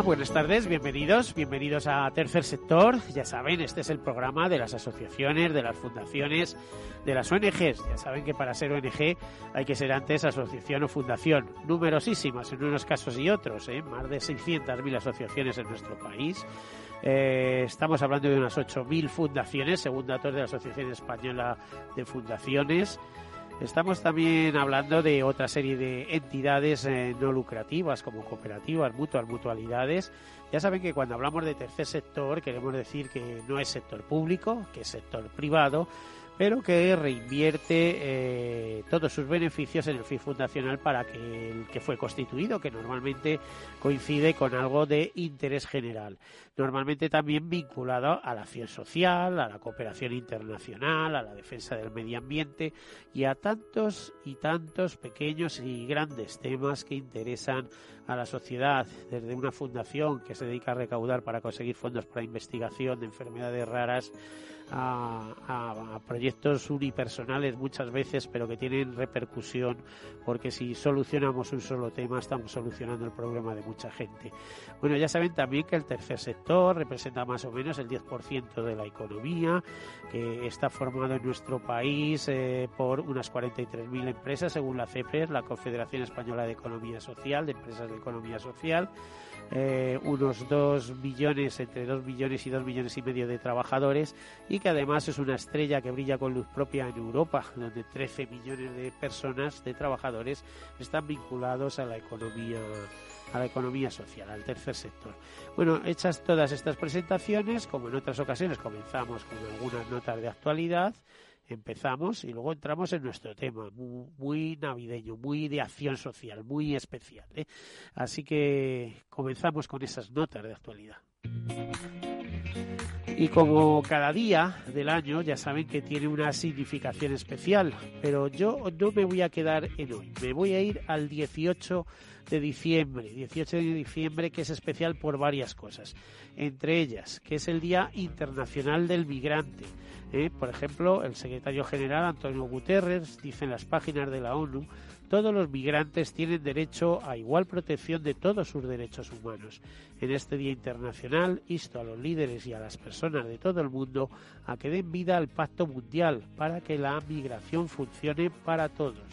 Buenas tardes, bienvenidos, bienvenidos a Tercer Sector. Ya saben, este es el programa de las asociaciones, de las fundaciones, de las ONGs. Ya saben que para ser ONG hay que ser antes asociación o fundación. Numerosísimas en unos casos y otros, ¿eh? más de 600.000 asociaciones en nuestro país. Eh, estamos hablando de unas 8.000 fundaciones, según datos de la Asociación Española de Fundaciones. Estamos también hablando de otra serie de entidades eh, no lucrativas como cooperativas, mutuas, mutualidades. Ya saben que cuando hablamos de tercer sector queremos decir que no es sector público, que es sector privado, pero que reinvierte eh, todos sus beneficios en el fin fundacional para que el que fue constituido, que normalmente coincide con algo de interés general, normalmente también vinculado a la acción social, a la cooperación internacional, a la defensa del medio ambiente y a tantos y tantos pequeños y grandes temas que interesan a la sociedad, desde una fundación que se dedica a recaudar para conseguir fondos para investigación de enfermedades raras, a, proyectos unipersonales muchas veces, pero que tienen repercusión, porque si solucionamos un solo tema, estamos solucionando el problema de mucha gente. Bueno, ya saben también que el tercer sector representa más o menos el 10% de la economía, que está formado en nuestro país eh, por unas 43.000 empresas, según la CEPER, la Confederación Española de Economía Social, de Empresas de Economía Social eh, unos 2 millones, entre 2 millones y 2 millones y medio de trabajadores y que además es una estrella que brilla con luz propia en Europa, donde 13 millones de personas, de trabajadores, están vinculados a la economía a la economía social, al tercer sector. Bueno, hechas todas estas presentaciones, como en otras ocasiones comenzamos con algunas notas de actualidad, empezamos y luego entramos en nuestro tema, muy, navideño, muy de acción social, muy especial. ¿eh? Así que comenzamos con esas notas de actualidad. Y como cada día del año ya saben que tiene una significación especial, pero yo no me voy a quedar en hoy, me voy a ir al 18 de diciembre, 18 de diciembre que es especial por varias cosas, entre ellas que es el Día Internacional del Migrante. ¿eh? Por ejemplo, el secretario general Antonio Guterres dice en las páginas de la ONU todos los migrantes tienen derecho a igual protección de todos sus derechos humanos. En este Día Internacional insto a los líderes y a las personas de todo el mundo a que den vida al Pacto Mundial para que la migración funcione para todos.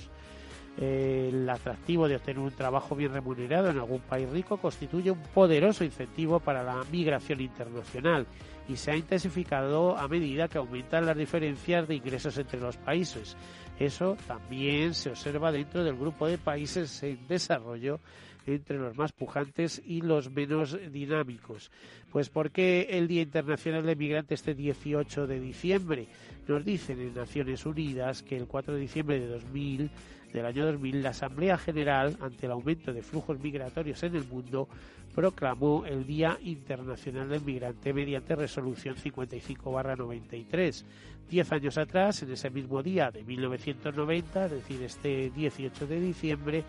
El atractivo de obtener un trabajo bien remunerado en algún país rico constituye un poderoso incentivo para la migración internacional y se ha intensificado a medida que aumentan las diferencias de ingresos entre los países. Eso también se observa dentro del grupo de países en desarrollo entre los más pujantes y los menos dinámicos. Pues ¿por qué el Día Internacional del Migrante este 18 de diciembre? Nos dicen en Naciones Unidas que el 4 de diciembre de 2000 del año 2000, la Asamblea General, ante el aumento de flujos migratorios en el mundo, proclamó el Día Internacional del Migrante mediante resolución 55-93. Diez años atrás, en ese mismo día de 1990, es decir, este 18 de diciembre,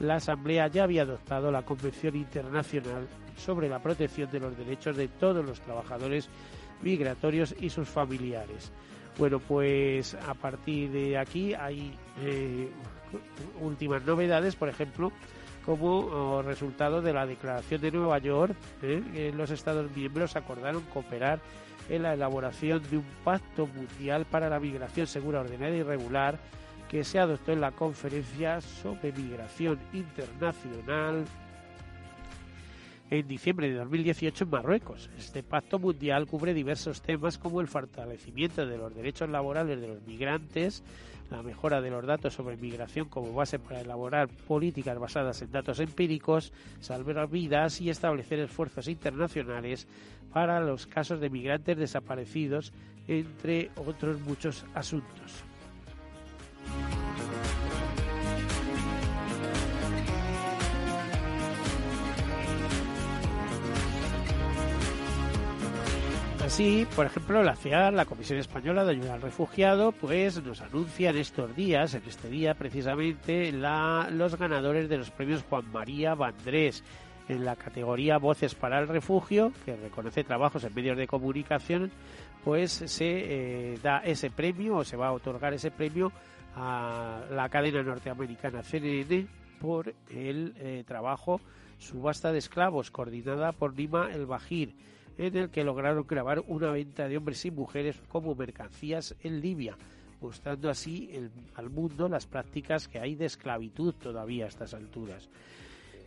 la Asamblea ya había adoptado la Convención Internacional sobre la protección de los derechos de todos los trabajadores migratorios y sus familiares. Bueno, pues a partir de aquí hay eh, últimas novedades, por ejemplo, como resultado de la Declaración de Nueva York, ¿eh? los Estados miembros acordaron cooperar en la elaboración de un pacto mundial para la migración segura, ordenada y regular que se adoptó en la conferencia sobre migración internacional en diciembre de 2018 en Marruecos. Este pacto mundial cubre diversos temas como el fortalecimiento de los derechos laborales de los migrantes, la mejora de los datos sobre migración como base para elaborar políticas basadas en datos empíricos, salvar vidas y establecer esfuerzos internacionales para los casos de migrantes desaparecidos, entre otros muchos asuntos. Así, por ejemplo, la CEAR, la Comisión Española de Ayuda al Refugiado, pues nos anuncia en estos días, en este día precisamente, los ganadores de los premios Juan María Vandrés en la categoría Voces para el Refugio, que reconoce trabajos en medios de comunicación, pues se eh, da ese premio o se va a otorgar ese premio a la cadena norteamericana CNN por el eh, trabajo Subasta de Esclavos, coordinada por Nima El Bajir en el que lograron grabar una venta de hombres y mujeres como mercancías en Libia, mostrando así al mundo las prácticas que hay de esclavitud todavía a estas alturas.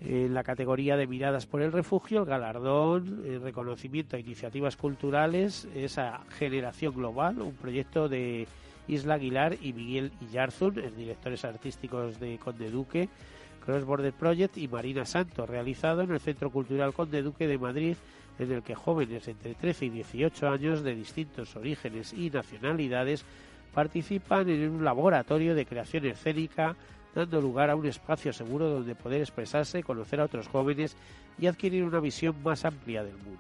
En la categoría de miradas por el refugio, el galardón, el reconocimiento a iniciativas culturales, esa generación global, un proyecto de Isla Aguilar y Miguel Illarzun, directores artísticos de Conde Duque, Cross Border Project y Marina Santos, realizado en el Centro Cultural Conde Duque de Madrid en el que jóvenes entre 13 y 18 años de distintos orígenes y nacionalidades participan en un laboratorio de creación escénica, dando lugar a un espacio seguro donde poder expresarse, conocer a otros jóvenes y adquirir una visión más amplia del mundo.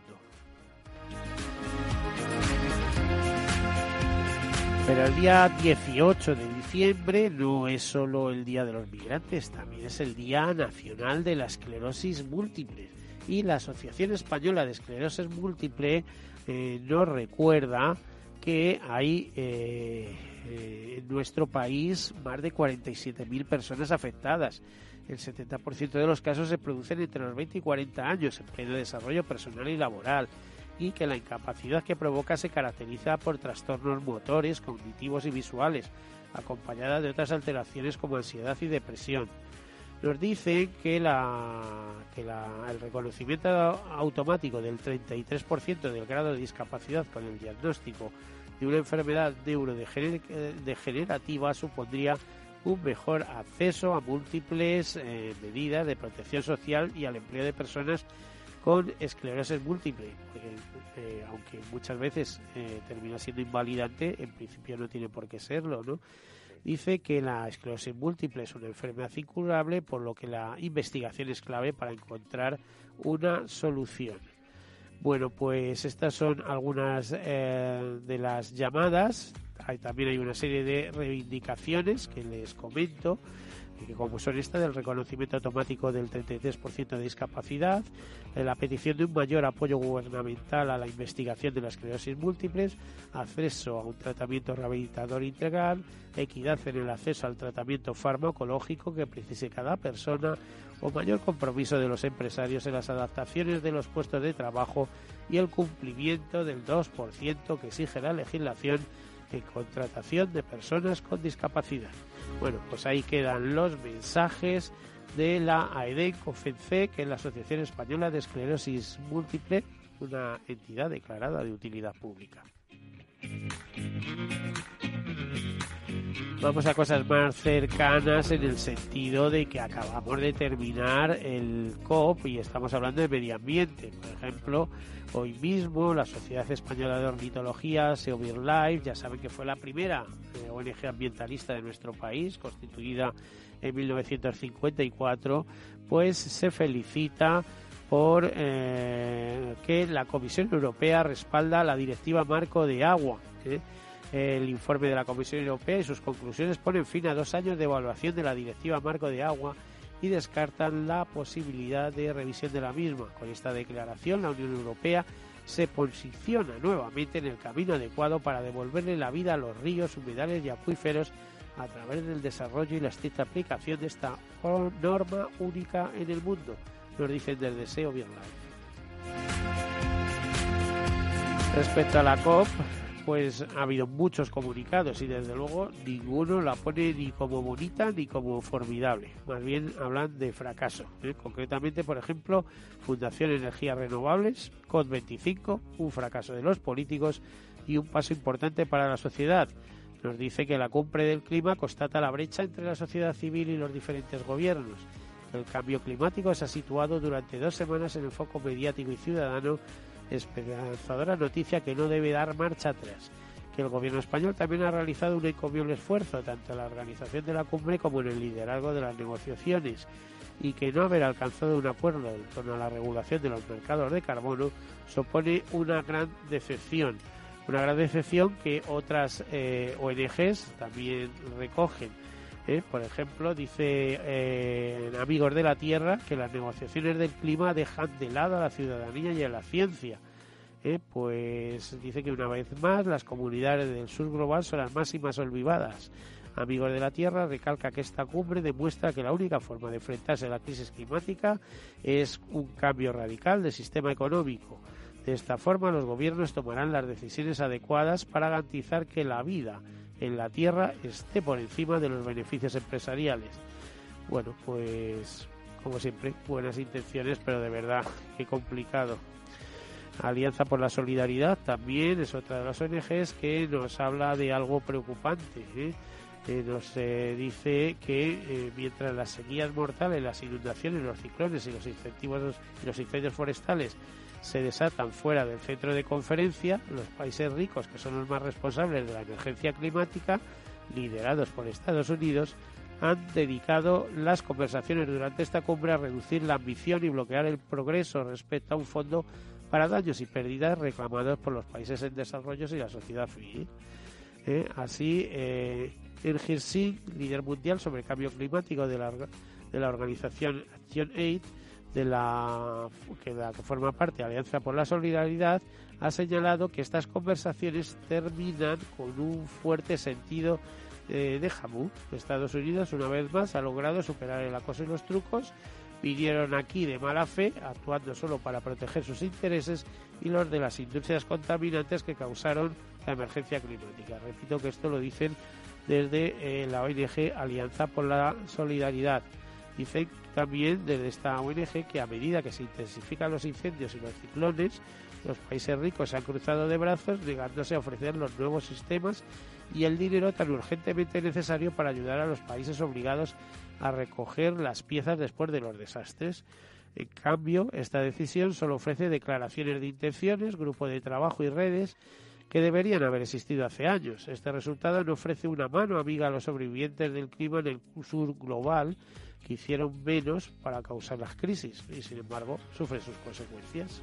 Pero el día 18 de diciembre no es solo el Día de los Migrantes, también es el Día Nacional de la Esclerosis Múltiple y la Asociación Española de Esclerosis Múltiple eh, nos recuerda que hay eh, eh, en nuestro país más de 47.000 personas afectadas. El 70% de los casos se producen entre los 20 y 40 años en pleno desarrollo personal y laboral y que la incapacidad que provoca se caracteriza por trastornos motores, cognitivos y visuales, acompañada de otras alteraciones como ansiedad y depresión nos dicen que, la, que el reconocimiento automático del 33% del grado de discapacidad con el diagnóstico de una enfermedad neurodegenerativa supondría un mejor acceso a múltiples eh, medidas de protección social y al empleo de personas con esclerosis múltiple, eh, aunque muchas veces eh, termina siendo invalidante, en principio no tiene por qué serlo, ¿no? Dice que la esclerosis múltiple es una enfermedad incurable, por lo que la investigación es clave para encontrar una solución. Bueno, pues estas son algunas eh, de las llamadas. Hay, también hay una serie de reivindicaciones que les comento que como son esta del reconocimiento automático del 33% de discapacidad, la petición de un mayor apoyo gubernamental a la investigación de las esclerosis múltiples, acceso a un tratamiento rehabilitador integral, equidad en el acceso al tratamiento farmacológico que precise cada persona, o mayor compromiso de los empresarios en las adaptaciones de los puestos de trabajo y el cumplimiento del 2% que exige la legislación en contratación de personas con discapacidad. Bueno, pues ahí quedan los mensajes de la AEDEN COFENCE, que es la Asociación Española de Esclerosis Múltiple, una entidad declarada de utilidad pública. Vamos a cosas más cercanas en el sentido de que acabamos de terminar el COP y estamos hablando de medio ambiente. Por ejemplo, hoy mismo la Sociedad Española de Ornitología, SeoBirdLife, ya saben que fue la primera eh, ONG ambientalista de nuestro país, constituida en 1954, pues se felicita por eh, que la Comisión Europea respalda la Directiva Marco de Agua. ¿eh? El informe de la Comisión Europea y sus conclusiones ponen fin a dos años de evaluación de la Directiva Marco de Agua y descartan la posibilidad de revisión de la misma. Con esta declaración, la Unión Europea se posiciona nuevamente en el camino adecuado para devolverle la vida a los ríos, humedales y acuíferos a través del desarrollo y la estricta aplicación de esta norma única en el mundo, nos dicen del deseo bien Respecto a la COP, pues ha habido muchos comunicados y desde luego ninguno la pone ni como bonita ni como formidable. Más bien hablan de fracaso. ¿eh? Concretamente, por ejemplo, Fundación Energías Renovables, COP25, un fracaso de los políticos y un paso importante para la sociedad. Nos dice que la cumbre del clima constata la brecha entre la sociedad civil y los diferentes gobiernos. El cambio climático se ha situado durante dos semanas en el foco mediático y ciudadano esperanzadora noticia que no debe dar marcha atrás, que el gobierno español también ha realizado un encomiable esfuerzo tanto en la organización de la cumbre como en el liderazgo de las negociaciones y que no haber alcanzado un acuerdo en torno a la regulación de los mercados de carbono supone una gran decepción. Una gran decepción que otras eh, ONGs también recogen. ¿Eh? Por ejemplo, dice eh, Amigos de la Tierra que las negociaciones del clima dejan de lado a la ciudadanía y a la ciencia. ¿eh? Pues dice que una vez más las comunidades del sur global son las máximas olvidadas. Amigos de la Tierra recalca que esta cumbre demuestra que la única forma de enfrentarse a la crisis climática es un cambio radical del sistema económico. De esta forma, los gobiernos tomarán las decisiones adecuadas para garantizar que la vida en la tierra esté por encima de los beneficios empresariales. Bueno, pues como siempre, buenas intenciones, pero de verdad, qué complicado. Alianza por la Solidaridad también es otra de las ONGs que nos habla de algo preocupante. ¿eh? Eh, nos eh, dice que mientras las sequías mortales, las inundaciones, los ciclones y los incentivos los incendios forestales se desatan fuera del centro de conferencia, los países ricos, que son los más responsables de la emergencia climática, liderados por Estados Unidos, han dedicado las conversaciones durante esta cumbre a reducir la ambición y bloquear el progreso respecto a un fondo para daños y pérdidas reclamados por los países en desarrollo y la sociedad civil. Eh, así, eh, líder mundial sobre cambio climático de la, de la organización Action Aid, de la que, forma parte Alianza por la Solidaridad, ha señalado que estas conversaciones terminan con un fuerte sentido eh, de jamú. Estados Unidos, una vez más, ha logrado superar el acoso y los trucos. Vinieron aquí de mala fe, actuando solo para proteger sus intereses y los de las industrias contaminantes que causaron la emergencia climática. Repito que esto lo dicen desde eh, la ONG Alianza por la Solidaridad. Dicen también desde esta ONG que a medida que se intensifican los incendios y los ciclones, los países ricos se han cruzado de brazos negándose a ofrecer los nuevos sistemas y el dinero tan urgentemente necesario para ayudar a los países obligados a recoger las piezas después de los desastres. En cambio, esta decisión solo ofrece declaraciones de intenciones, grupo de trabajo y redes que deberían haber existido hace años. Este resultado no ofrece una mano amiga a los sobrevivientes del clima en el sur global, que hicieron menos para causar las crisis y sin embargo sufren sus consecuencias.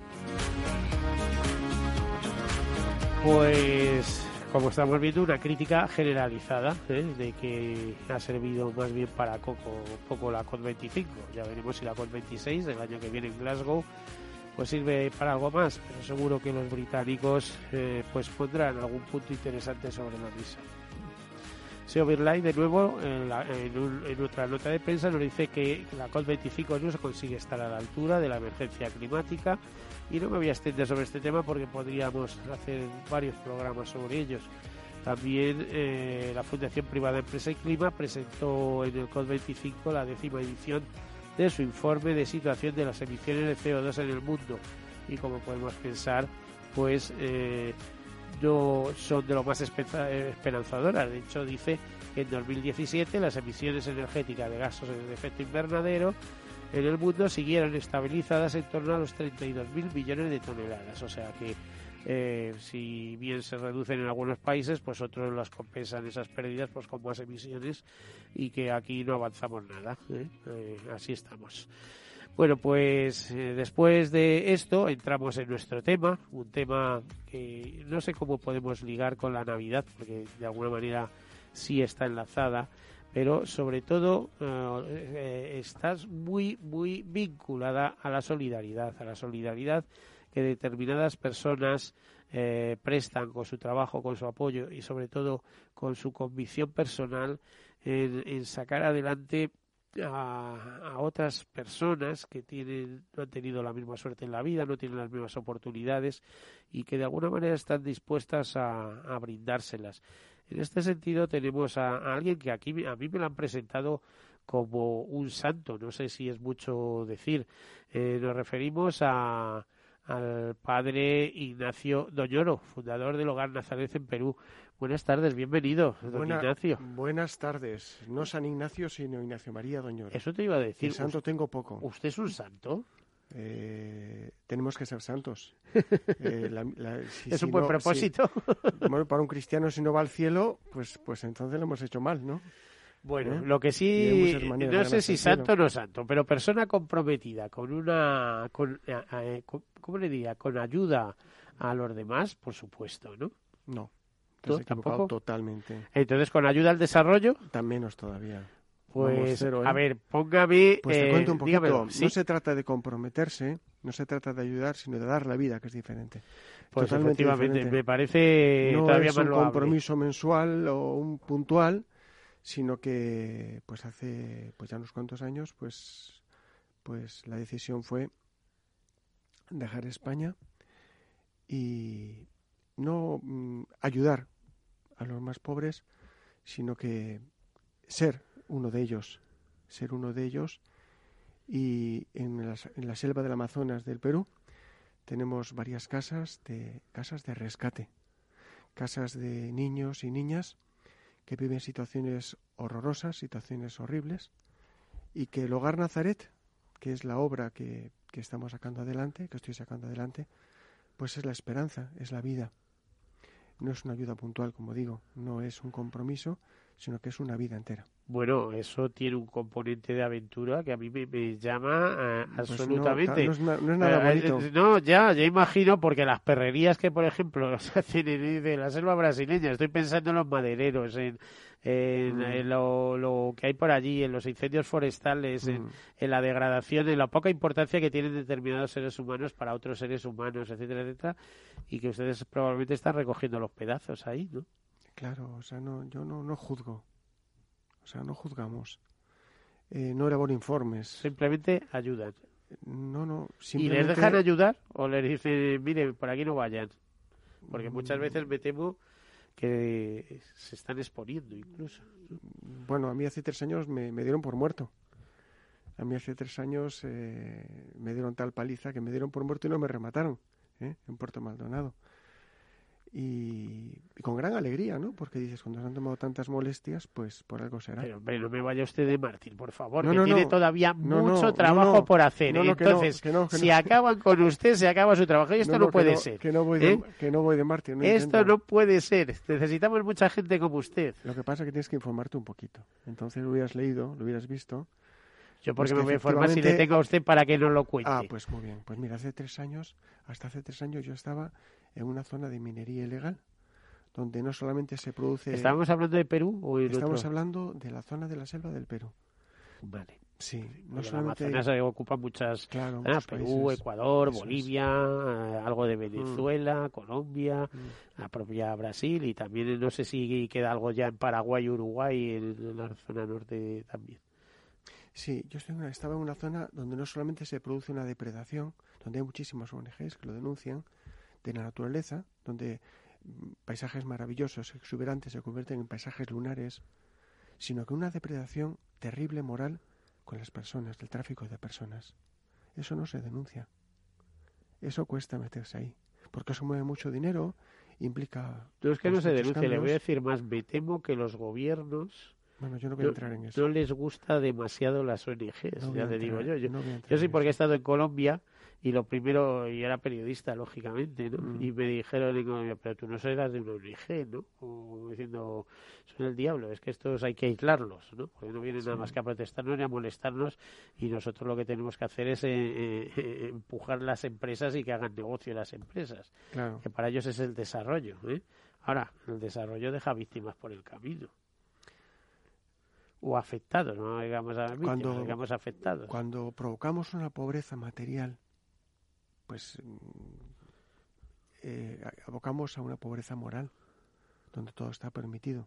Pues como estamos viendo, una crítica generalizada ¿eh? de que ha servido más bien para poco, poco la COP25. Ya veremos si la COP26 del año que viene en Glasgow pues sirve para algo más, pero seguro que los británicos eh, pues pondrán algún punto interesante sobre la misa. Seo Birlay, de nuevo, en, en, otra nota de prensa, nos dice que la COP25 no se consigue estar a la altura de la emergencia climática y no me voy a extender sobre este tema porque podríamos hacer varios programas sobre ellos. También eh, la Fundación Privada Empresa y Clima presentó en el COP25 la décima edición de su informe de situación de las emisiones de CO2 en el mundo y como podemos pensar, pues eh, no son de lo más esperanzadoras. De hecho, dice que en 2017 las emisiones energéticas de gases de efecto invernadero en el mundo siguieron estabilizadas en torno a los 32.000 millones de toneladas. O sea que eh, si bien se reducen en algunos países, pues otros las compensan esas pérdidas pues con más emisiones y que aquí no avanzamos nada. ¿eh? Eh, así estamos. Bueno, pues eh, después de esto entramos en nuestro tema, un tema que no sé cómo podemos ligar con la Navidad, porque de alguna manera sí está enlazada, pero sobre todo eh, estás muy, muy vinculada a la solidaridad, a la solidaridad que determinadas personas eh, prestan con su trabajo, con su apoyo y sobre todo con su convicción personal en, sacar adelante a, otras personas que tienen, no han tenido la misma suerte en la vida, no tienen las mismas oportunidades y que de alguna manera están dispuestas a, brindárselas. En este sentido tenemos a, alguien que aquí a mí me lo han presentado como un santo, no sé si es mucho decir. Eh, nos referimos a, al padre Ignacio Doñoro, fundador del Hogar Nazaret en Perú. Buenas tardes, bienvenido, don Ignacio. Buenas tardes. No San Ignacio, sino Ignacio María Doñoro. Eso te iba a decir. santo tengo poco. ¿Usted es un santo? Eh, tenemos que ser santos. Eh, es un buen propósito. bueno, para un cristiano si no va al cielo, pues, pues entonces lo hemos hecho mal, ¿no? Bueno, ¿Eh? lo que sí, no sé si santo o no santo, pero persona comprometida con una, con, ¿cómo le diría? Con ayuda a los demás, por supuesto, ¿no? No, te tampoco? totalmente. Entonces, con ayuda al desarrollo. Tan menos todavía. Pues, a ¿eh? ver, póngame. Pues te cuento un poquito. No se trata de comprometerse, no se trata de ayudar, sino de dar la vida, que es diferente. Pues Totalmente efectivamente, me parece no todavía es un compromiso mensual o un puntual, sino que pues hace pues ya unos cuantos años pues pues la decisión fue dejar España y no mm, ayudar a los más pobres, sino que ser uno de ellos, ser uno de ellos. Y en, en la selva del Amazonas del Perú tenemos varias casas de casas de rescate, casas de niños y niñas que viven situaciones horrorosas, situaciones horribles, y que el Hogar Nazaret, que es la obra que, que estamos sacando adelante, que estoy sacando adelante, pues es la esperanza, es la vida. No es una ayuda puntual, como digo, no es un compromiso, sino que es una vida entera. Bueno, eso tiene un componente de aventura que a mí me, llama eh, pues absolutamente. No, es, nada eh, bonito. no, ya, ya imagino, porque las perrerías que, por ejemplo, se hacen en, la selva brasileña, estoy pensando en los madereros, en, en, mm. lo, que hay por allí, en los incendios forestales, en, mm. en, la degradación, en la poca importancia que tienen determinados seres humanos para otros seres humanos, etcétera, etcétera, y que ustedes probablemente están recogiendo los pedazos ahí, ¿no? Claro, o sea, no, yo no, no juzgo. O sea, no juzgamos. Eh, no elaboro informes. Simplemente ayudan. No, no. ¿Y les dejan ayudar o les dicen, mire, por aquí no vayan? Porque muchas veces me temo que se están exponiendo incluso. Bueno, a mí hace tres años me, dieron por muerto. A mí hace tres años eh, me dieron tal paliza que me dieron por muerto y no me remataron ¿eh? en Puerto Maldonado y, con gran alegría, ¿no? Porque dices, cuando se han tomado tantas molestias, pues por algo será. Pero, hombre, no me vaya usted de mártir, por favor, que tiene todavía mucho trabajo por hacer. Entonces, si acaban con usted, se acaba su trabajo y esto no, puede ser. Que no voy de, ¿eh? que no voy de mártir. esto no puede ser. Necesitamos mucha gente como usted. Lo que pasa es que tienes que informarte un poquito. Entonces lo hubieras leído, lo hubieras visto. Yo porque pues me voy a informar si le tengo a usted para que no lo cuente. Ah, pues muy bien. Pues mira, hace tres años, hasta hace tres años yo estaba en una zona de minería ilegal donde no solamente se produce... ¿Estábamos hablando de Perú o Estamos hablando de la zona de la selva del Perú. Vale. Sí, no solamente... La se ocupa muchas... Claro, ah, Perú, Ecuador, Bolivia, eh, algo de Venezuela, mm. Colombia, mm. la propia Brasil y también no sé si queda algo ya en Paraguay y Uruguay, en la zona norte también. Sí, yo estaba en una zona donde no solamente se produce una depredación, donde hay muchísimas ONGs que lo denuncian, de la naturaleza, donde mm, paisajes maravillosos, exuberantes, se convierten en paisajes lunares, sino que una depredación terrible moral con las personas, del tráfico de personas. Eso no se denuncia. Eso cuesta meterse ahí, porque eso mueve mucho dinero, implica... No es que no se denuncia, le voy a decir más, me temo que los gobiernos bueno, yo no voy a entrar en eso. No les gusta demasiado las ONGs, ya te digo yo. Yo, yo sí porque he estado en Colombia y lo primero, y era periodista, lógicamente, ¿no? Mm. Y me dijeron, pero tú no serás de una ONG, ¿no? Como diciendo, son el diablo, es que estos hay que aislarlos, ¿no? Porque no vienen nada más que a protestarnos ni a molestarnos y nosotros lo que tenemos que hacer es eh, eh, eh, empujar las empresas y que hagan negocio las empresas. Que para ellos es el desarrollo, ¿eh? Ahora, el desarrollo deja víctimas por el camino o afectados, no digamos, a cuando, digamos afectados. Cuando provocamos una pobreza material, pues mm, eh, abocamos a una pobreza moral, donde todo está permitido,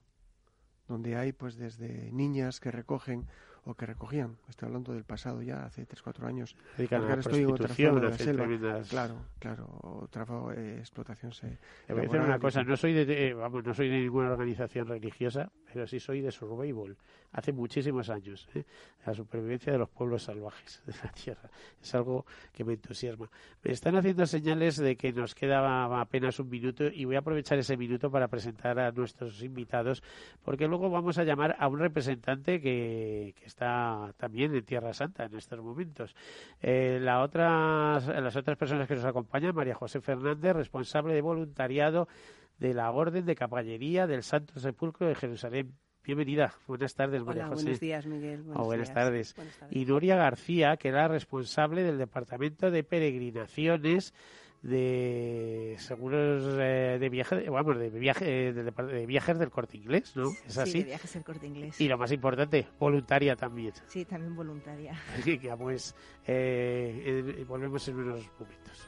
donde hay pues desde niñas que recogen o que recogían, estoy hablando del pasado ya, hace 3 4 años, Dedican ahora estoy en otra prostitución, zona de la hacen selva. tremendas- Claro, claro, otra eh, explotación se voy a decir una cosa, no soy de, de- vamos, no soy de ninguna organización religiosa, pero sí soy de survival, hace muchísimos años, ¿eh? la supervivencia de los pueblos salvajes de la tierra. Es algo que me entusiasma. Me están haciendo señales de que nos queda apenas un minuto y voy a aprovechar ese minuto para presentar a nuestros invitados, porque luego vamos a llamar a un representante que, está también en Tierra Santa en estos momentos. Eh, la las otras personas que nos acompañan, María José Fernández, responsable de voluntariado de la Orden de Caballería del Santo Sepulcro de Jerusalén. Bienvenida. Buenas tardes, María Hola, José. buenos días, Miguel. Oh, buenas días. tardes. Buenas tardes. Y Nuria García, que era responsable del Departamento de Peregrinaciones de seguros eh, de viaje, vamos, de viaje, eh, del de viajes del Corte Inglés, ¿no? Es Sí, así. de viajes el corte inglés. Y lo más importante, voluntaria también. Sí, también voluntaria. Así que pues eh, eh, volvemos en unos momentos.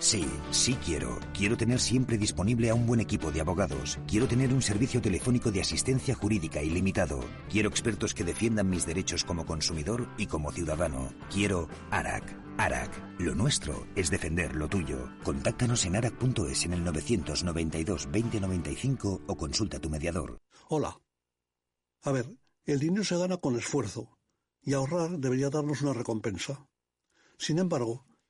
Sí, sí quiero. Quiero tener siempre disponible a un buen equipo de abogados. Quiero tener un servicio telefónico de asistencia jurídica ilimitado. Quiero expertos que defiendan mis derechos como consumidor y como ciudadano. Quiero ARAC. ARAC. Lo nuestro es defender lo tuyo. Contáctanos en arac.es en el 992 2095 o consulta a tu mediador. Hola. A ver, el dinero se gana con esfuerzo y ahorrar debería darnos una recompensa. Sin embargo,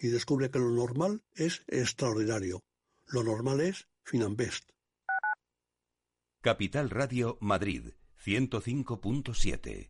y descubre que lo normal es extraordinario. Lo normal es Finanbest. Capital Radio Madrid 105.7.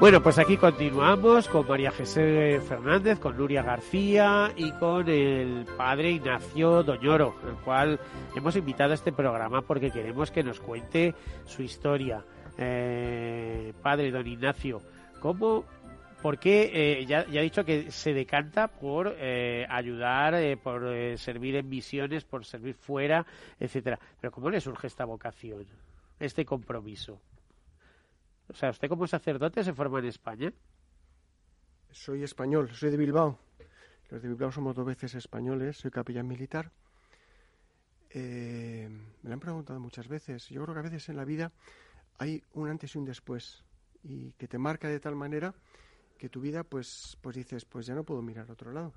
Bueno, pues aquí continuamos con María José Fernández, con Nuria García y con el padre Ignacio Doñoro, el cual hemos invitado a este programa porque queremos que nos cuente su historia. Eh, padre don Ignacio, ¿cómo, por qué, eh, ya, ya ha dicho que se decanta por eh, ayudar, eh, por eh, servir en misiones, por servir fuera, etcétera? Pero ¿cómo le surge esta vocación, este compromiso? O sea, ¿usted como sacerdote se forma en España? Soy español, soy de Bilbao. Los de Bilbao somos dos veces españoles, soy capellán militar. Eh, me lo han preguntado muchas veces. Yo creo que a veces en la vida hay un antes y un después y que te marca de tal manera que tu vida pues pues dices pues ya no puedo mirar a otro lado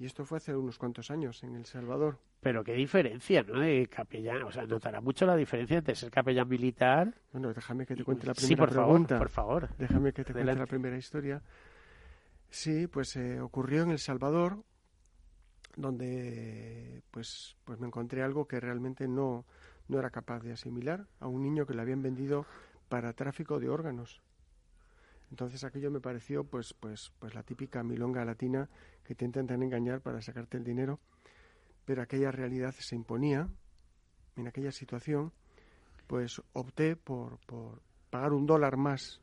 y esto fue hace unos cuantos años en El Salvador. Pero qué diferencia no de capellán o sea notará mucho la diferencia entre ser capellán militar. Bueno déjame que te cuente la primera sí por pregunta. favor por favor. Déjame que te Adelante. cuente la primera historia. Sí pues eh, ocurrió en El Salvador donde pues pues me encontré algo que realmente no no era capaz de asimilar a un niño que le habían vendido para tráfico de órganos. Entonces aquello me pareció pues pues pues la típica milonga latina que te intentan engañar para sacarte el dinero, pero aquella realidad se imponía en aquella situación, pues opté por, pagar un dólar más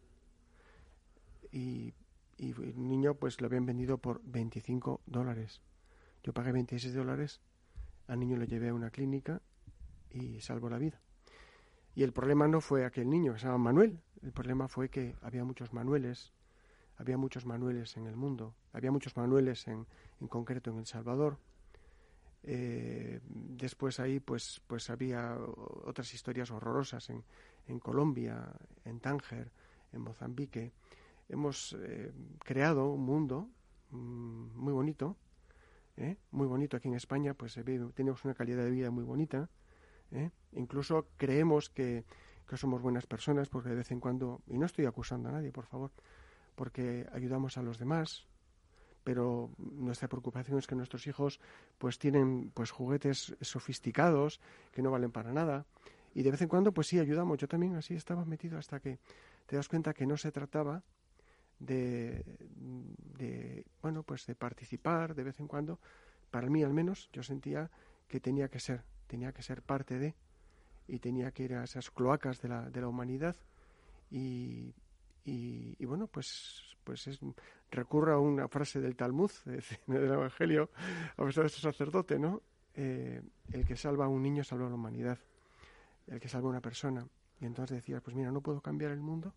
y, el niño pues lo habían vendido por 25 dólares. Yo pagué 26 dólares, al niño lo llevé a una clínica y salvo la vida. Y el problema no fue aquel niño que se llama Manuel, el problema fue que había muchos Manueles, había muchos Manueles en el mundo, había muchos Manueles en, en concreto en El Salvador. Eh, después ahí pues, pues había otras historias horrorosas en, en Colombia, en Tánger, en Mozambique. Hemos eh, creado un mundo mm, muy bonito, ¿eh? muy bonito aquí en España, pues tenemos una calidad de vida muy bonita. ¿eh? Incluso creemos que, que somos buenas personas porque de vez en cuando, y no estoy acusando a nadie, por favor, porque ayudamos a los demás, pero nuestra preocupación es que nuestros hijos pues tienen pues juguetes sofisticados que no valen para nada y de vez en cuando pues sí ayudamos. Yo también así estaba metido hasta que te das cuenta que no se trataba de, bueno pues de participar de vez en cuando. Para mí al menos yo sentía que tenía que ser tenía que ser parte de y tenía que ir a esas cloacas de la, de la humanidad y, y, y, bueno, pues, pues es, recurro a una frase del Talmud, del Evangelio, a pesar de este sacerdote, ¿no? Eh, el que salva a un niño salva a la humanidad, el que salva a una persona. Y entonces decías, pues mira, no puedo cambiar el mundo,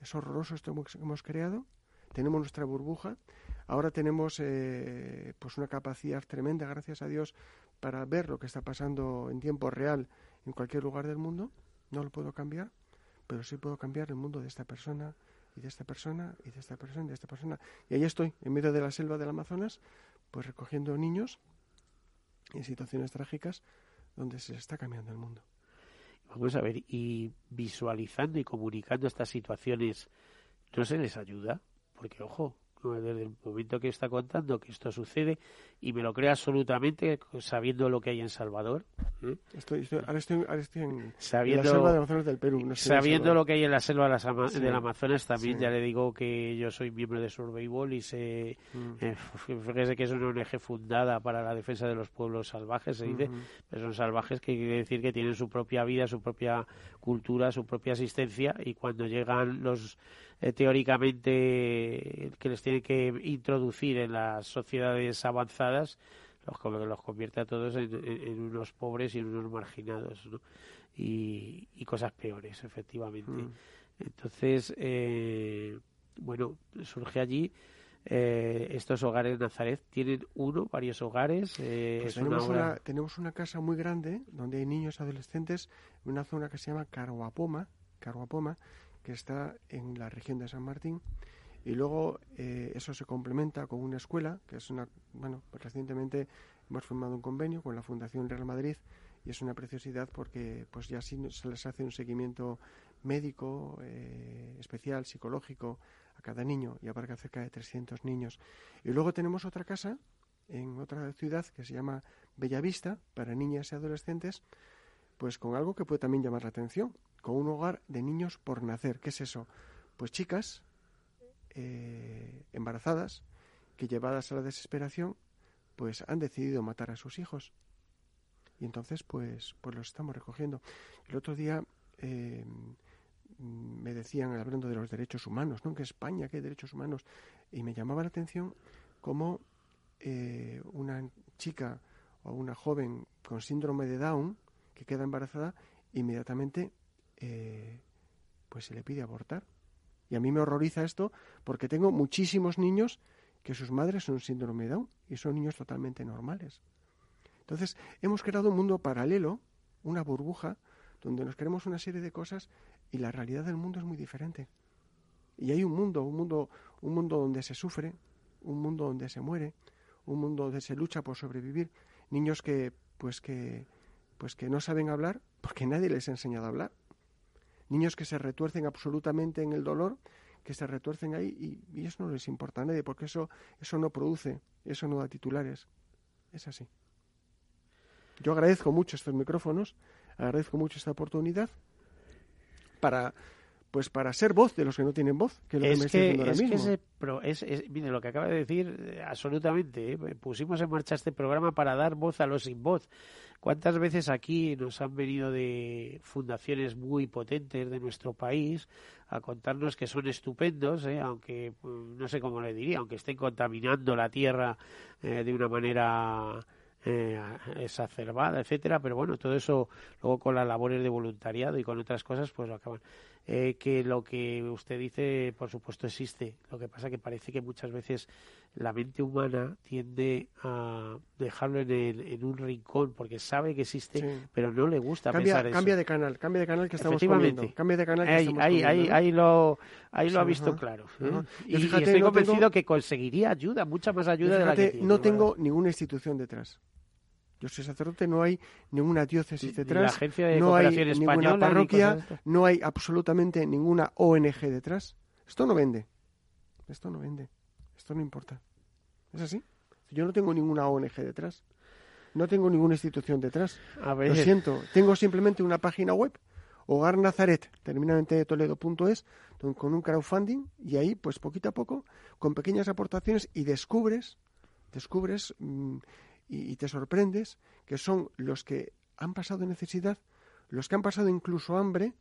es horroroso esto que hemos creado, tenemos nuestra burbuja, ahora tenemos eh, pues una capacidad tremenda, gracias a Dios, para ver lo que está pasando en tiempo real en cualquier lugar del mundo, no lo puedo cambiar, pero sí puedo cambiar el mundo de esta persona y de esta persona y de esta persona y de esta persona. Y ahí estoy, en medio de la selva del Amazonas, pues recogiendo niños en situaciones trágicas donde se está cambiando el mundo. Vamos a ver, y visualizando y comunicando estas situaciones, ¿no se les ayuda? Porque, ojo, desde el momento que está contando que esto sucede y me lo creo absolutamente sabiendo lo que hay en Salvador. ¿eh? Estoy, estoy, ahora, estoy, ahora estoy en, sabiendo, en la selva del Amazonas del Perú. No sabiendo lo que hay en la selva de Ama Sí. del Amazonas, también Sí. ya le digo que yo soy miembro de Survival y sé Mm. eh, fíjese que es una ONG fundada para la defensa de los pueblos salvajes, se dice, Ujú. pero son salvajes que quiere decir que tienen su propia vida, su propia cultura, su propia existencia y cuando llegan los eh, teóricamente que les tienen que introducir en las sociedades avanzadas, los, los convierte a todos en, unos pobres y en unos marginados, ¿no? y, y cosas peores, efectivamente. Mm. Entonces, eh, bueno, surge allí. eh, estos hogares Nazaret tienen uno, varios hogares. eh, Pues una tenemos, una, tenemos una casa muy grande donde hay niños adolescentes en una zona que se llama Caruapoma, Caruapoma que está en la región de San Martín. Y luego eh, eso se complementa con una escuela, que es una, bueno, pues recientemente hemos firmado un convenio con la Fundación Real Madrid y es una preciosidad porque pues ya sí se les hace un seguimiento médico, eh, especial, psicológico a cada niño y abarca cerca de 300 niños. Y luego tenemos otra casa en otra ciudad que se llama Bellavista para niñas y adolescentes, pues con algo que puede también llamar la atención, con un hogar de niños por nacer. ¿Qué es eso? Pues chicas eh, embarazadas que llevadas a la desesperación pues han decidido matar a sus hijos y entonces pues pues los estamos recogiendo el otro día eh, me decían hablando de los derechos humanos no que España hay derechos humanos y me llamaba la atención cómo eh, una chica o una joven con síndrome de Down que queda embarazada inmediatamente pues se le pide abortar y a mí me horroriza esto porque tengo muchísimos niños que sus madres son síndrome de Down y son niños totalmente normales. Entonces, hemos creado un mundo paralelo, una burbuja, donde nos queremos una serie de cosas y la realidad del mundo es muy diferente. Y hay un mundo, un mundo, un mundo donde se sufre, un mundo donde se muere, un mundo donde se lucha por sobrevivir, niños que pues que pues que no saben hablar porque nadie les ha enseñado a hablar niños que se retuercen absolutamente en el dolor, que se retuercen ahí y, eso no les importa a nadie, porque eso, eso no produce, eso no da titulares. Es así. Yo agradezco mucho estos micrófonos, agradezco mucho esta oportunidad para pues para ser voz de los que no tienen voz, que es lo que me ahora mismo. es, mire, lo que acaba de decir, eh, absolutamente, ¿eh? pusimos en marcha este programa para dar voz a los sin voz. ¿Cuántas veces aquí nos han venido de fundaciones muy potentes de nuestro país a contarnos que son estupendos, ¿eh? aunque mm, no sé cómo le diría, aunque estén contaminando la tierra eh, de una manera eh, exacerbada, etcétera, pero bueno, todo eso luego con las labores de voluntariado y con otras cosas, pues lo acaban. Eh, que lo que usted dice, por supuesto, existe. Lo que pasa que parece que muchas veces la mente humana tiende a dejarlo en, en un rincón porque sabe que existe, pero no le gusta cambia, pensar Cambia de canal, cambia de canal que estamos comiendo. Cambia de canal que ahí, estamos ahí, ahí, ahí, lo, ahí lo ha visto claro. ¿eh? Y, estoy convencido que conseguiría ayuda, mucha más ayuda de la que No tengo ninguna institución detrás. Yo soy sacerdote, no hay ninguna diócesis detrás, no hay ninguna parroquia, no hay absolutamente ninguna ONG detrás. Esto no vende. Esto no vende. Esto no importa. ¿Es así? Yo no tengo ninguna ONG detrás. No tengo ninguna institución detrás. Lo siento. Tengo simplemente una página web, Hogar Nazaret, terminante toledo.es, con un crowdfunding y ahí, pues poquito a poco, con pequeñas aportaciones y descubres, descubres mm, y, te sorprendes que son los que han pasado necesidad, los que han pasado incluso hambre,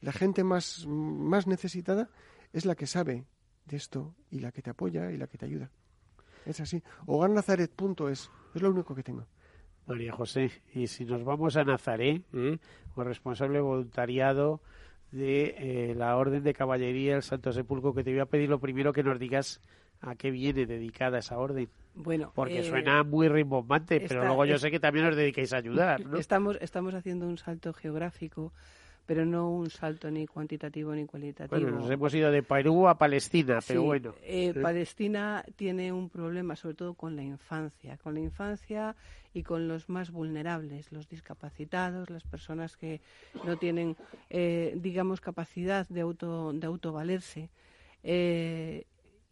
la gente más, más necesitada es la que sabe de esto y la que te apoya y la que te ayuda. Es así. Hogarnazaret.es es lo único que tengo. María José, y si nos vamos a Nazaret, ¿eh? responsable voluntariado de eh, la Orden de Caballería del Santo Sepulcro, que te voy a pedir lo primero que nos digas a qué viene dedicada esa orden. Bueno, porque eh, suena muy rimbombante, pero luego yo sé que también os dedicáis a ayudar. ¿no? Estamos, estamos haciendo un salto geográfico, pero no un salto ni cuantitativo ni cualitativo. Bueno, nos hemos ido de Perú a Palestina, pero bueno. Eh, Palestina tiene un problema, sobre todo con la infancia, con la infancia y con los más vulnerables, los discapacitados, las personas que no tienen, eh, digamos, capacidad de auto de autovalerse.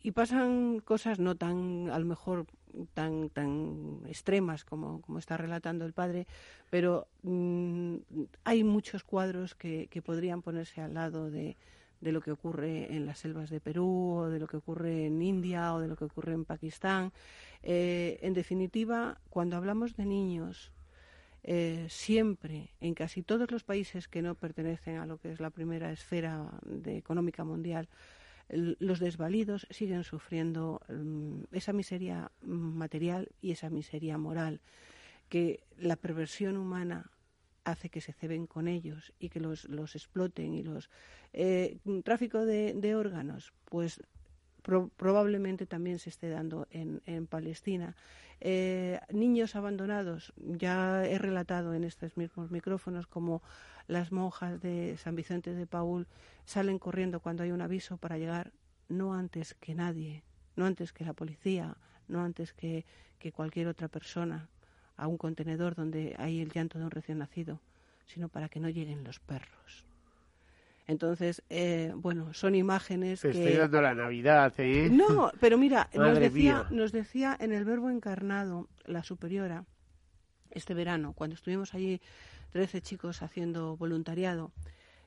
Y pasan cosas no tan, a lo mejor, tan, tan extremas como, como está relatando el padre, pero mm, hay muchos cuadros que, que podrían ponerse al lado de, de lo que ocurre en las selvas de Perú o de lo que ocurre en India o de lo que ocurre en Pakistán. Eh, en definitiva, cuando hablamos de niños, eh, siempre, en casi todos los países que no pertenecen a lo que es la primera esfera de económica mundial, los desvalidos siguen sufriendo mm, esa miseria material y esa miseria moral, que la perversión humana hace que se ceben con ellos y que los, los exploten y los eh, tráfico de, órganos pues probablemente también se esté dando en, en Palestina. Eh, niños abandonados ya he relatado en estos mismos micrófonos como las monjas de San Vicente de Paul salen corriendo cuando hay un aviso para llegar no antes que nadie, no antes que la policía, no antes que, que cualquier otra persona a un contenedor donde hay el llanto de un recién nacido, sino para que no lleguen los perros. Entonces, eh, bueno, son imágenes Te que... estoy dando la Navidad, ¿eh? No, pero mira, nos decía, mía. nos decía en el verbo encarnado la superiora este verano, cuando estuvimos allí 13 chicos haciendo voluntariado,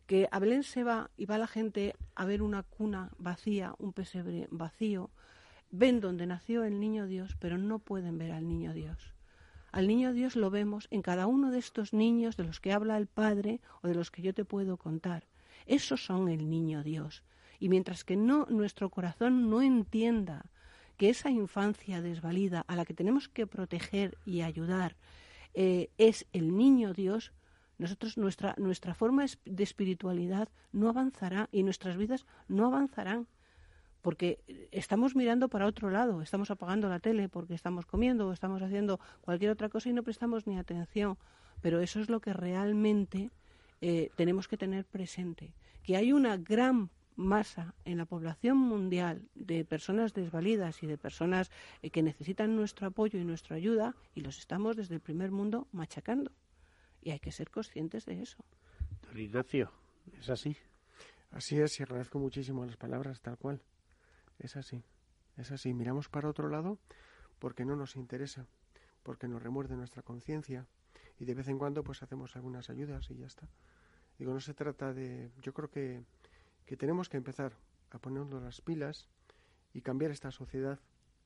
que a Belén se va y va la gente a ver una cuna vacía, un pesebre vacío, ven donde nació el niño Dios, pero no pueden ver al niño Dios. Al niño Dios lo vemos en cada uno de estos niños de los que habla el Padre o de los que yo te puedo contar. Esos son el niño Dios. Y mientras que no nuestro corazón no entienda que esa infancia desvalida a la que tenemos que proteger y ayudar eh, es el niño Dios, nosotros nuestra nuestra forma de espiritualidad no avanzará y nuestras vidas no avanzarán porque estamos mirando para otro lado, estamos apagando la tele porque estamos comiendo o estamos haciendo cualquier otra cosa y no prestamos ni atención. Pero eso es lo que realmente eh, tenemos que tener presente, que hay una gran masa en la población mundial de personas desvalidas y de personas eh, que necesitan nuestro apoyo y nuestra ayuda y los estamos desde el primer mundo machacando. Y hay que ser conscientes de eso. Don Ignacio, es así. Así es, y agradezco muchísimo las palabras, tal cual. Es así, es así. Miramos para otro lado porque no nos interesa, porque nos remuerde nuestra conciencia y de vez en cuando pues hacemos algunas ayudas y ya está. Digo, no se trata de... Yo creo que, que tenemos que empezar a ponernos las pilas y cambiar esta sociedad.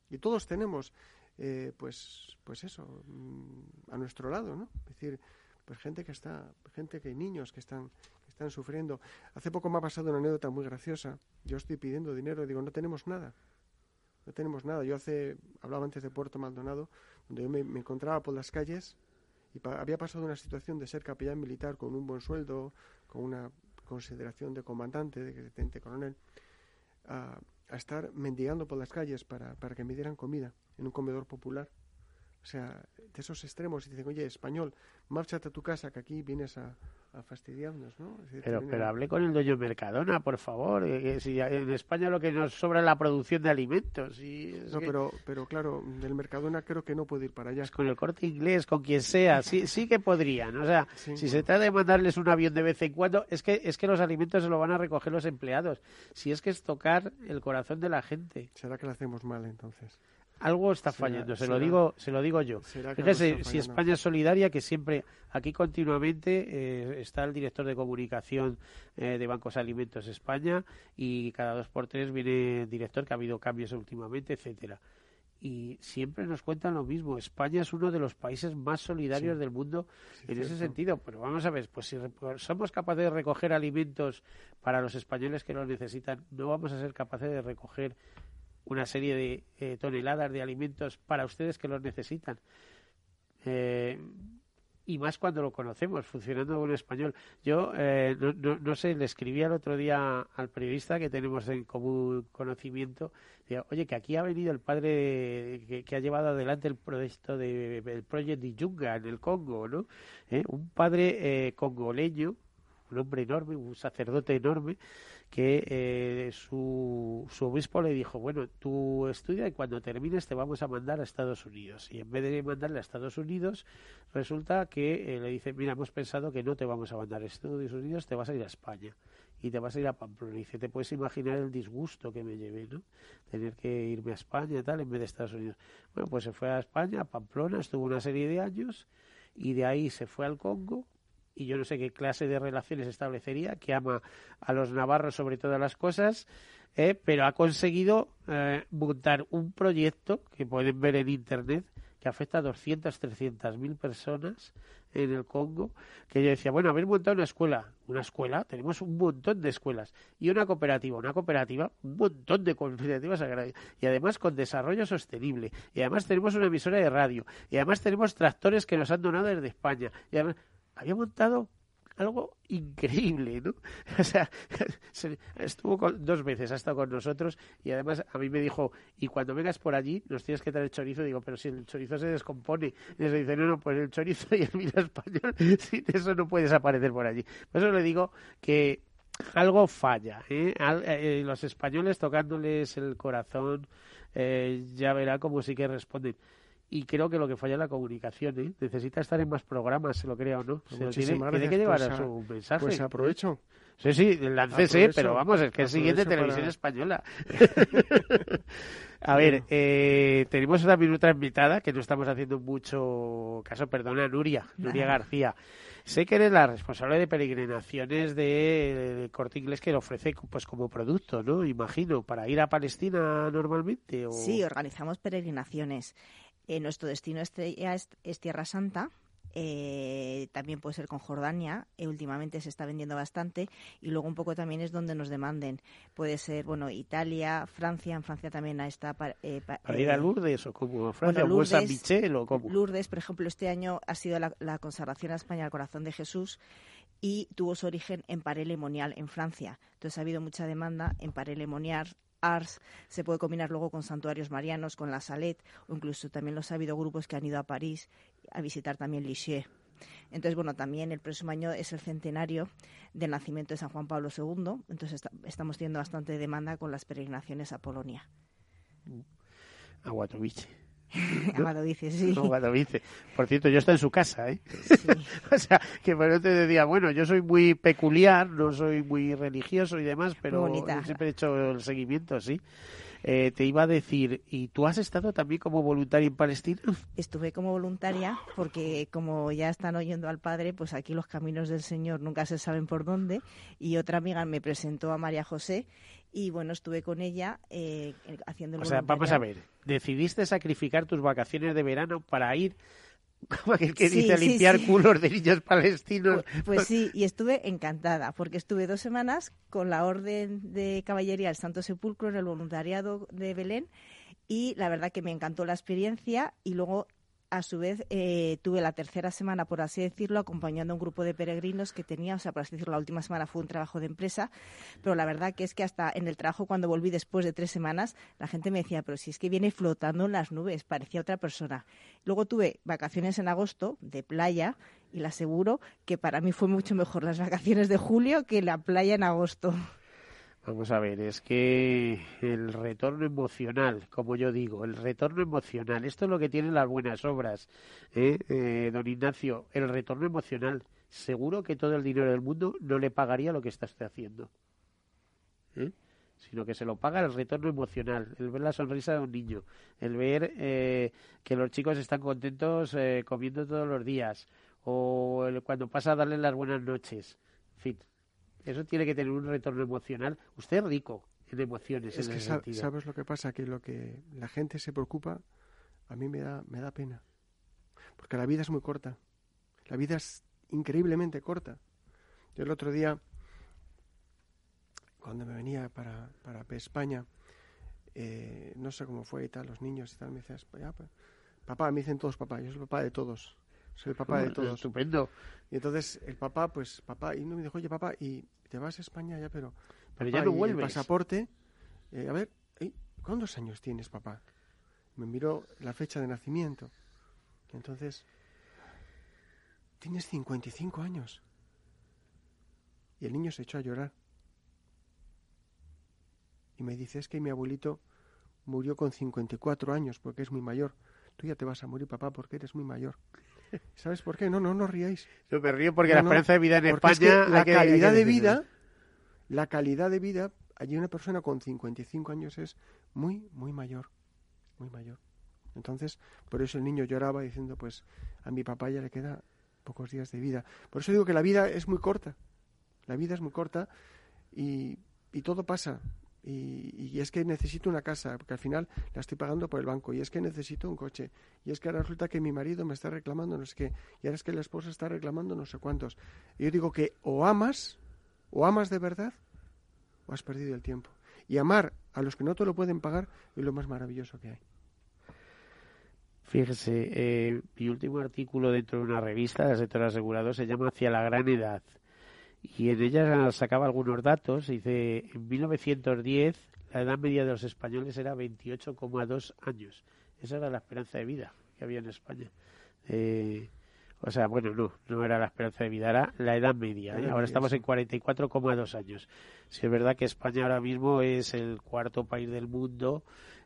Y todos tenemos, eh, pues, pues eso, mm, a nuestro lado, ¿no? Es decir, pues gente que está, gente que hay niños que están, están sufriendo. Hace poco me ha pasado una anécdota muy graciosa. Yo estoy pidiendo dinero, digo, no tenemos nada. No tenemos nada. Yo hace, hablaba antes de Puerto Maldonado, donde yo me, encontraba por las calles y había pasado una situación de ser capellán militar con un buen sueldo, con una consideración de comandante, de teniente coronel, a, a estar mendigando por las calles para, para que me dieran comida en un comedor popular. O sea, de esos extremos, y dicen, oye, español, márchate a tu casa, que aquí vienes a, a fastidiarnos, ¿no? Decir, Pero, pero hable con el dueño Mercadona, por favor. eh, que si en España lo que nos sobra es la producción de alimentos. Y No, que- pero, pero claro, del Mercadona creo que no puedo ir para allá. Pues con el corte inglés, con quien sea, sí, sí que podrían. O sea, Sí, si se trata de mandarles un avión de vez en cuando, es que, es que los alimentos se lo van a recoger los empleados. Si es que es tocar el corazón de la gente. ¿Será que lo hacemos mal entonces? Algo está fallando, se lo digo, se lo digo yo. ¿Será que algo Fíjese, si? España es solidaria, que siempre aquí continuamente eh, está el director de comunicación eh, de Bancos Alimentos España y cada dos por tres viene el director, que ha habido cambios últimamente, etcétera. Y siempre nos cuentan lo mismo. España es uno de los países más solidarios Sí. del mundo Sí, en ese sentido. Pero vamos a ver, pues si somos capaces de recoger alimentos para los españoles que los necesitan, no vamos a ser capaces de recoger una serie de eh, toneladas de alimentos para ustedes que los necesitan. Eh, y más cuando lo conocemos, funcionando con español. Yo eh, no, no, no sé, le escribí el otro día al periodista que tenemos en común conocimiento, decía, oye, que aquí ha venido el padre que, ha llevado adelante el proyecto de el proyecto de Yunga en el Congo, ¿no? ¿Eh? Un padre eh, congoleño, un hombre enorme, un sacerdote enorme, que eh, su, su obispo le dijo, bueno, tú estudia y cuando termines te vamos a mandar a Estados Unidos. Y en vez de mandarle a Estados Unidos, resulta que eh, le dice, mira, hemos pensado que no te vamos a mandar a Estados Unidos, te vas a ir a España. Y te vas a ir a Pamplona. Y dice, te puedes imaginar el disgusto que me llevé, ¿no? Tener que irme a España y tal en vez de Estados Unidos. Bueno, pues se fue a España, a Pamplona, estuvo una serie de años y de ahí se fue al Congo y yo no sé qué clase de relaciones establecería, que ama a los navarros sobre todas las cosas, eh, pero ha conseguido eh, montar un proyecto que pueden ver en Internet que afecta a 200, 300 mil personas en el Congo, que yo decía, bueno, haber montado una escuela, una escuela, tenemos un montón de escuelas, y una cooperativa, una cooperativa, un montón de cooperativas agrarias, y además con desarrollo sostenible, y además tenemos una emisora de radio, y además tenemos tractores que nos han donado desde España, había montado algo increíble, ¿no? O sea, estuvo con, dos veces, ha estado con nosotros y además a mí me dijo, y cuando vengas por allí nos tienes que traer chorizo. Digo, pero si el chorizo se descompone. Y se dice, no, no, pues el chorizo y el vino español, sin eso no puedes aparecer por allí. Por eso le digo que algo falla. ¿eh? eh los españoles tocándoles el corazón, eh, ya verá cómo sí que responden y creo que lo que falla es la comunicación. ¿eh? Necesita estar en más programas, se lo creo, ¿no? Se tiene, tiene, que llevar a su mensaje. Pues aprovecho. Sí, sí, lancese, pero vamos, es que es siguiente televisión española. a ver, eh, tenemos también otra invitada que no estamos haciendo mucho caso, perdona, Nuria, Nuria García. Sé que eres la responsable de peregrinaciones de, Corte Inglés que lo ofrece pues como producto, ¿no? Imagino, para ir a Palestina normalmente. Sí, organizamos peregrinaciones. Eh, nuestro destino es, es, Tierra Santa, eh, también puede ser con Jordania, eh, últimamente se está vendiendo bastante, y luego un poco también es donde nos demanden. Puede ser, bueno, Italia, Francia, en Francia también está... para ir a Lourdes o como Francia, Lourdes, o Michel o como... Lourdes, por ejemplo, este año ha sido la, la consagración a España al corazón de Jesús y tuvo su origen en Parelemonial, en Francia. Entonces ha habido mucha demanda en Parelemonial, Ars, se puede combinar luego con santuarios marianos, con la Salet, o incluso también los ha habido grupos que han ido a París a visitar también Lisieux. Entonces, bueno, también el próximo año es el centenario del nacimiento de San Juan Pablo II, entonces estamos teniendo bastante demanda con las peregrinaciones a Polonia. A Amado dice, sí. Por cierto, yo estoy en su casa, ¿eh? o sea, que por eso te decía, bueno, yo soy muy peculiar, no soy muy religioso y demás, pero siempre he hecho el seguimiento, sí. Eh, te iba a decir, ¿y tú has estado también como voluntaria en Palestina? Estuve como voluntaria porque como ya están oyendo al padre, pues aquí los caminos del Señor nunca se saben por dónde. Y otra amiga me presentó a María José y bueno, estuve con ella eh, haciendo el O sea, vamos a ver, decidiste sacrificar tus vacaciones de verano para ir como aquel que dice limpiar culos de niños palestinos. Pues, pues, sí, y estuve encantada, porque estuve dos semanas con la Orden de Caballería del Santo Sepulcro en el voluntariado de Belén y la verdad que me encantó la experiencia y luego a su vez eh, tuve la tercera semana, por así decirlo, acompañando a un grupo de peregrinos que tenía, o sea, por así decirlo, la última semana fue un trabajo de empresa, pero la verdad que es que hasta en el trabajo, cuando volví después de tres semanas, la gente me decía, pero si es que viene flotando en las nubes, parecía otra persona. Luego tuve vacaciones en agosto de playa y le aseguro que para mí fue mucho mejor las vacaciones de julio que la playa en agosto. Vamos a ver, es que el retorno emocional, como yo digo, el retorno emocional, esto es lo que tienen las buenas obras, ¿eh? Eh, don Ignacio, el retorno emocional. Seguro que todo el dinero del mundo no le pagaría lo que está usted haciendo, ¿eh? sino que se lo paga el retorno emocional, el ver la sonrisa de un niño, el ver que los chicos están contentos comiendo todos los días, o cuando pasa a darle las buenas noches, en fin eso tiene que tener un retorno emocional. Usted es rico en emociones. Es que sabes lo que pasa, que lo que la gente se preocupa, a mí me da, me da pena. Porque la vida es muy corta. La vida es increíblemente corta. Yo el otro día, cuando me venía para, para España, eh, no sé cómo fue y tal, los niños y tal, me decían, pues, papá, me dicen todos papá, yo soy el papá de todos soy el papá de todos. Estupendo. Y entonces el papá, pues papá, y no me dijo, oye papá, y te vas a España ya, pero... Pero ya no vuelves. El pasaporte, eh, a ver, ¿cuántos años tienes papá? Me miró la fecha de nacimiento. Y entonces, tienes 55 años. Y el niño se echó a llorar. Y me dice, es que mi abuelito murió con 54 años porque es muy mayor. Tú ya te vas a morir, papá, porque eres muy mayor. ¿Sabes por qué? No, no, no ríais. Yo me río porque la esperanza de vida en España... la calidad de vida, la calidad de vida, allí una persona con 55 años es muy, muy mayor. Muy mayor. Entonces, por eso el niño lloraba diciendo, pues a mi papá ya le queda pocos días de vida. Por eso digo que la vida es muy corta. La vida es muy corta y, y todo pasa. Y, es que necesito una casa, porque al final la estoy pagando por el banco, y es que necesito un coche, y es que ahora resulta que mi marido me está reclamando no sé qué, y ahora es que la esposa está reclamando no sé cuántos. Y yo digo que o amas, o amas de verdad, o has perdido el tiempo. Y amar a los que no te lo pueden pagar es lo más maravilloso que hay. Fíjese, eh, mi último artículo dentro de una revista del sector asegurado se llama Hacia la gran edad y en ella sacaba algunos datos. Dice, en 1910 la edad media de los españoles era 28,2 años. Esa era la esperanza de vida que había en España. Eh, o sea, bueno, no, no era la esperanza de vida, era la edad media. ¿eh? Ahora estamos en 44,2 años. Si es verdad que España ahora mismo es el cuarto país del mundo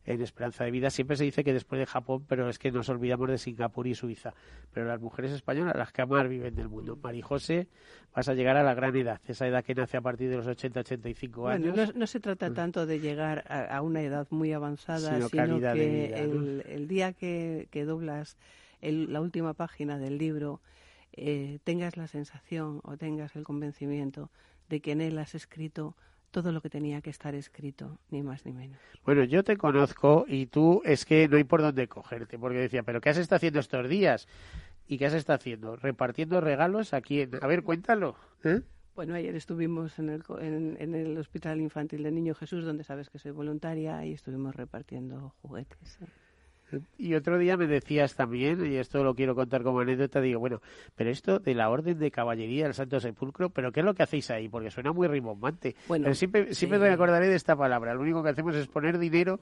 en esperanza de vida. Siempre se dice que después de Japón, pero es que nos olvidamos de Singapur y Suiza. Pero las mujeres españolas, las que más viven del mundo. Marijose, vas a llegar a la gran edad, esa edad que nace a partir de los 80-85 años. Bueno, no, se trata mm. tanto de llegar a, una edad muy avanzada, sino, que el, día que, doblas la última página del libro, eh, tengas la sensación o tengas el convencimiento de que en él has escrito todo lo que tenía que estar escrito, ni más ni menos. Bueno, yo te conozco y tú es que no hay por dónde cogerte, porque decía, pero ¿qué has estado haciendo estos días? ¿Y qué has estado haciendo? ¿Repartiendo regalos a quién? A ver, cuéntalo. ¿eh? Bueno, ayer estuvimos en el, en, el Hospital Infantil de Niño Jesús, donde sabes que soy voluntaria, y estuvimos repartiendo juguetes. ¿eh? Y otro día me decías también, y esto lo quiero contar como anécdota, digo, bueno, pero esto de la Orden de Caballería del Santo Sepulcro, ¿pero qué es lo que hacéis ahí? Porque suena muy rimbombante. Bueno, siempre, siempre me acordaré de esta palabra. Lo único que hacemos es poner dinero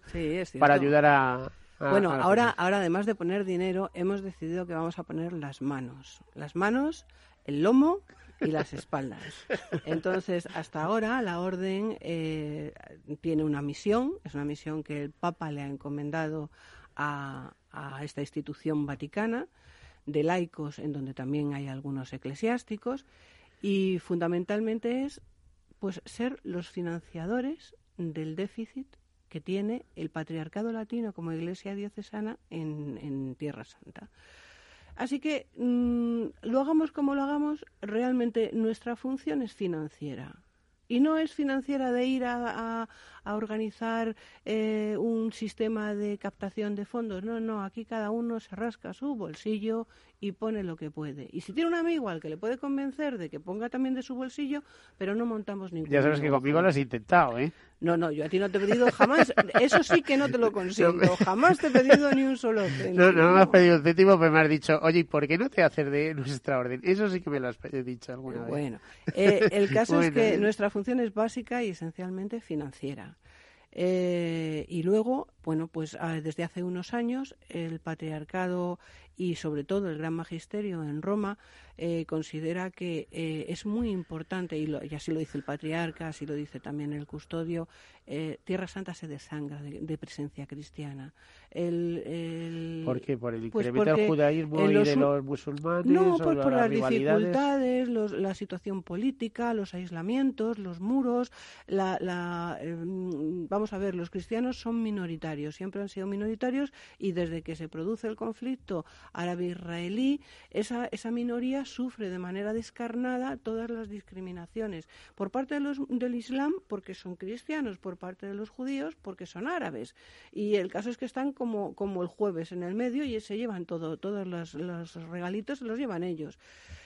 para ayudar a, bueno, ahora, ahora además de poner dinero, hemos decidido que vamos a poner las manos. Las manos, el lomo y las espaldas. Entonces, hasta ahora la orden eh, tiene una misión, es una misión que el Papa le ha encomendado a, esta institución vaticana, de laicos, en donde también hay algunos eclesiásticos, y fundamentalmente es pues ser los financiadores del déficit que tiene el patriarcado latino como iglesia diocesana en, Tierra Santa. Así que mm, lo hagamos como lo hagamos, realmente nuestra función es financiera. Y no es financiera de ir a, a organizar eh, un sistema de captación de fondos. No, no, aquí cada uno se rasca su bolsillo y pone lo que puede. Y si tiene un amigo al que le puede convencer de que ponga también de su bolsillo, pero no montamos ningún. Ya sabes que conmigo lo has intentado, ¿eh? No, no, yo a ti no te he pedido jamás, eso sí que no te lo consiento, jamás te he pedido ni un solo céntimo. No, no me has pedido un céntimo, pero me has dicho, oye, ¿y por qué no te haces de nuestra orden? Eso sí que me lo has dicho alguna vez. Bueno, eh, el caso es que nuestra función es básica y esencialmente financiera. Eh, y luego, bueno, pues ah, desde hace unos años el patriarcado y sobre todo el gran magisterio en Roma eh, considera que eh, es muy importante, y, así lo dice el patriarca, así lo dice también el custodio, eh, Tierra Santa se desangra de, presencia cristiana. El, ¿Por qué? ¿Por el pues incremento del judaísmo y de los musulmanes? No, pues por las, dificultades, la situación política, los aislamientos, los muros. La, em, vamos a ver, los cristianos son minoritarios, siempre han sido minoritarios y desde que se produce el conflicto árabe-israelí, esa, esa minoría sufre de manera descarnada todas las discriminaciones por parte de los, del Islam porque son cristianos, por parte de los judíos porque son árabes. Y el caso es que están como, como el jueves en el medio y se llevan todo, todos los, regalitos se los llevan ellos.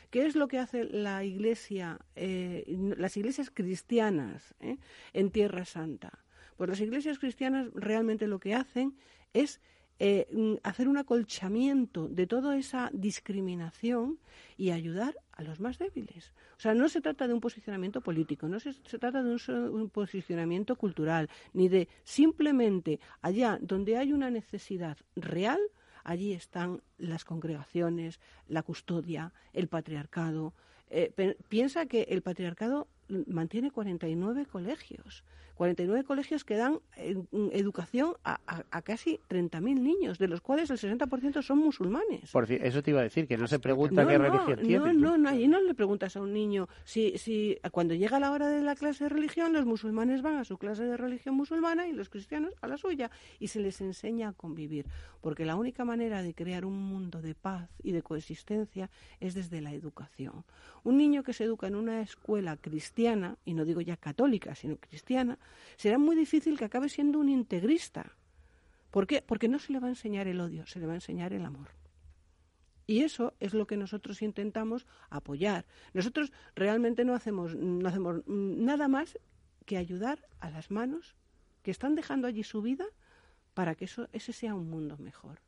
¿Qué es lo que hace la iglesia, eh, las iglesias cristianas eh, en Tierra Santa? Pues las iglesias cristianas realmente lo que hacen es eh, mm, hacer un acolchamiento de toda esa discriminación y ayudar a los más débiles. O sea, no se trata de un posicionamiento político, no se, trata de un, posicionamiento cultural, ni de simplemente allá donde hay una necesidad real, allí están las congregaciones, la custodia, el patriarcado. Eh, piensa que el patriarcado mantiene 49 colegios. 49 colegios que dan eh, educación a, a, casi 30.000 niños, de los cuales el 60% son musulmanes. Por eso te iba a decir, que no se pregunta qué religión tiene. No, no, no, allí no le preguntas a un niño si, si cuando llega la hora de la clase de religión, los musulmanes van a su clase de religión musulmana y los cristianos a la suya, y se les enseña a convivir, porque la única manera de crear un mundo de paz y de coexistencia es desde la educación. Un niño que se educa en una escuela cristiana, y no digo ya católica, sino cristiana, será muy difícil que acabe siendo un integrista. ¿Por qué? Porque no se le va a enseñar el odio, se le va a enseñar el amor. Y eso es lo que nosotros intentamos apoyar. Nosotros realmente no hacemos, no hacemos nada más que ayudar a las manos que están dejando allí su vida para que eso, ese sea un mundo mejor.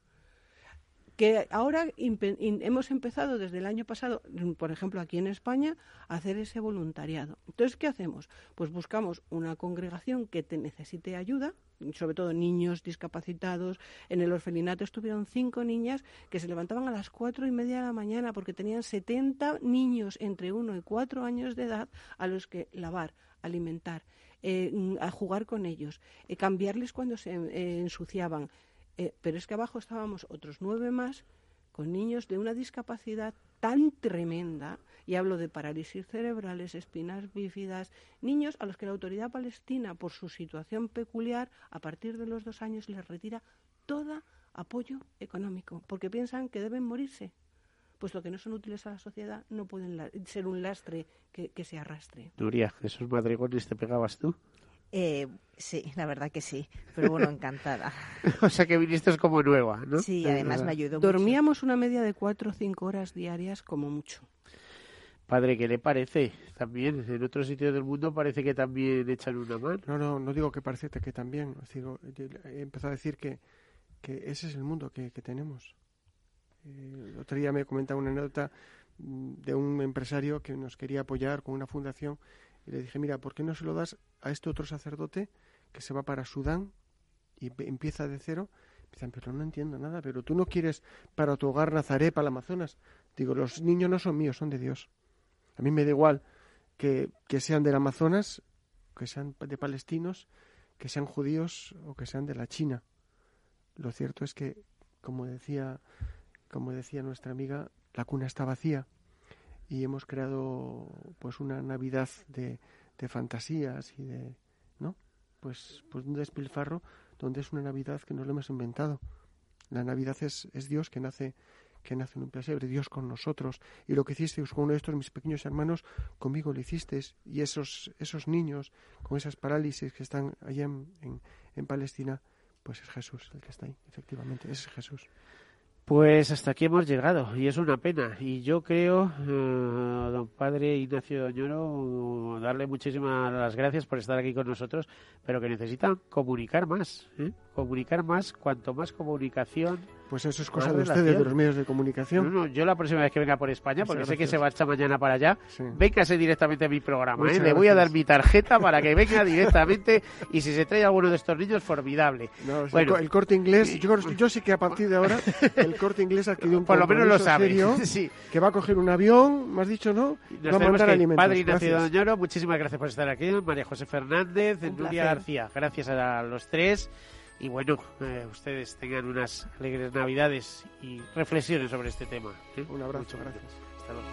Que ahora hemos empezado desde el año pasado, por ejemplo, aquí en España, a hacer ese voluntariado. Entonces, ¿qué hacemos? Pues buscamos una congregación que te necesite ayuda, sobre todo niños discapacitados. En el orfelinato estuvieron cinco niñas que se levantaban a las cuatro y media de la mañana porque tenían 70 niños entre uno y cuatro años de edad a los que lavar, alimentar, eh, a jugar con ellos, eh, cambiarles cuando se eh, ensuciaban, eh, pero es que abajo estábamos otros nueve más con niños de una discapacidad tan tremenda, y hablo de parálisis cerebrales, espinas bífidas, niños a los que la autoridad palestina, por su situación peculiar, a partir de los dos años les retira todo apoyo económico, porque piensan que deben morirse, puesto que no son útiles a la sociedad, no pueden ser un lastre que, se arrastre. Nuria, ¿esos madrigones te pegabas tú? Eh, sí, la verdad que sí. Pero bueno, encantada. o sea que viniste como nueva, ¿no? Sí, además me ayudó Dormíamos una media de cuatro o cinco horas diarias como mucho. Padre, ¿qué le parece? También, en otros sitios del mundo parece que también echan una mano. No, no, no digo que parece que también. Digo, he empezado a decir que, que ese es el mundo que, tenemos. Eh, el otro día me comentaba una anécdota mm, de un empresario que nos quería apoyar con una fundación y le dije, mira, ¿por qué no se lo das a este otro sacerdote que se va para Sudán y empieza de cero? Dicen, pero no entiendo nada, pero tú no quieres para tu hogar Nazaret, para el Amazonas. Digo, los niños no son míos, son de Dios. A mí me da igual que, que sean del Amazonas, que sean de palestinos, que sean judíos o que sean de la China. Lo cierto es que, como decía, como decía nuestra amiga, la cuna está vacía y hemos creado pues una Navidad de, de fantasías y de no pues pues un despilfarro donde es una Navidad que nos lo hemos inventado. La Navidad es, es Dios que nace que nace en un pesebre, Dios con nosotros, y lo que hicisteis con uno de estos mis pequeños hermanos, conmigo lo hicisteis, y esos, esos niños con esas parálisis que están allá en, en, en Palestina, pues es Jesús el que está ahí, efectivamente, ese es Jesús. Pues hasta aquí hemos llegado y es una pena. Y yo creo, eh, don padre Ignacio Doñoro, darle muchísimas las gracias por estar aquí con nosotros, pero que necesitan comunicar más, ¿eh? comunicar más, cuanto más comunicación pues eso es cosa de ustedes, de los medios de comunicación. No, yo la próxima vez que venga por España, porque sé que se va esta mañana para allá, sí. véngase directamente a mi programa. ¿eh? Le voy a dar mi tarjeta para que venga directamente y si se trae alguno de estos niños, formidable. bueno, el, corte inglés, yo, yo, sé que a partir de ahora el corte inglés ha adquirido un Por lo menos lo sabe. sí. que va a coger un avión, me has dicho, ¿no? Nos va a mandar alimentos. Padre Ignacio Doñoro, muchísimas gracias por estar aquí. María José Fernández, Nuria García, gracias a los tres y bueno, eh, ustedes tengan unas alegres navidades y reflexiones sobre este tema. ¿eh? Un abrazo, gracias. Hasta luego.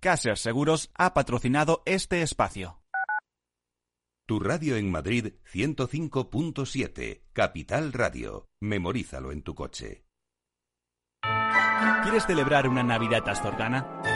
Caser Seguros ha patrocinado este espacio. Tu radio en Madrid 105.7, Capital Radio. Memorízalo en tu coche. ¿Quieres celebrar una Navidad astorgana?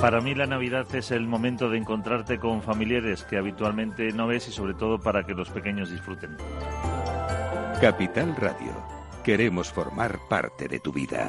Para mí la Navidad es el momento de encontrarte con familiares que habitualmente no ves y sobre todo para que los pequeños disfruten. Capital Radio. Queremos formar parte de tu vida.